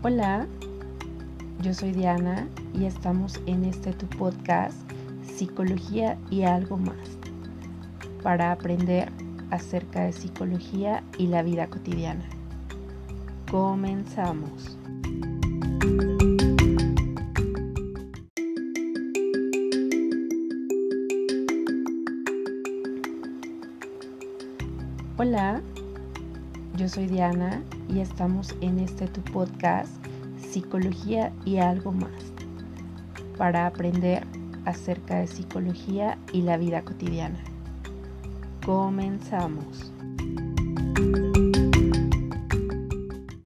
Hola, yo soy Diana y estamos en este tu podcast Psicología y algo más para aprender acerca de psicología y la vida cotidiana. Comenzamos. Hola, yo soy Diana y estamos en este tu podcast Psicología y algo más para aprender acerca de psicología y la vida cotidiana. Comenzamos.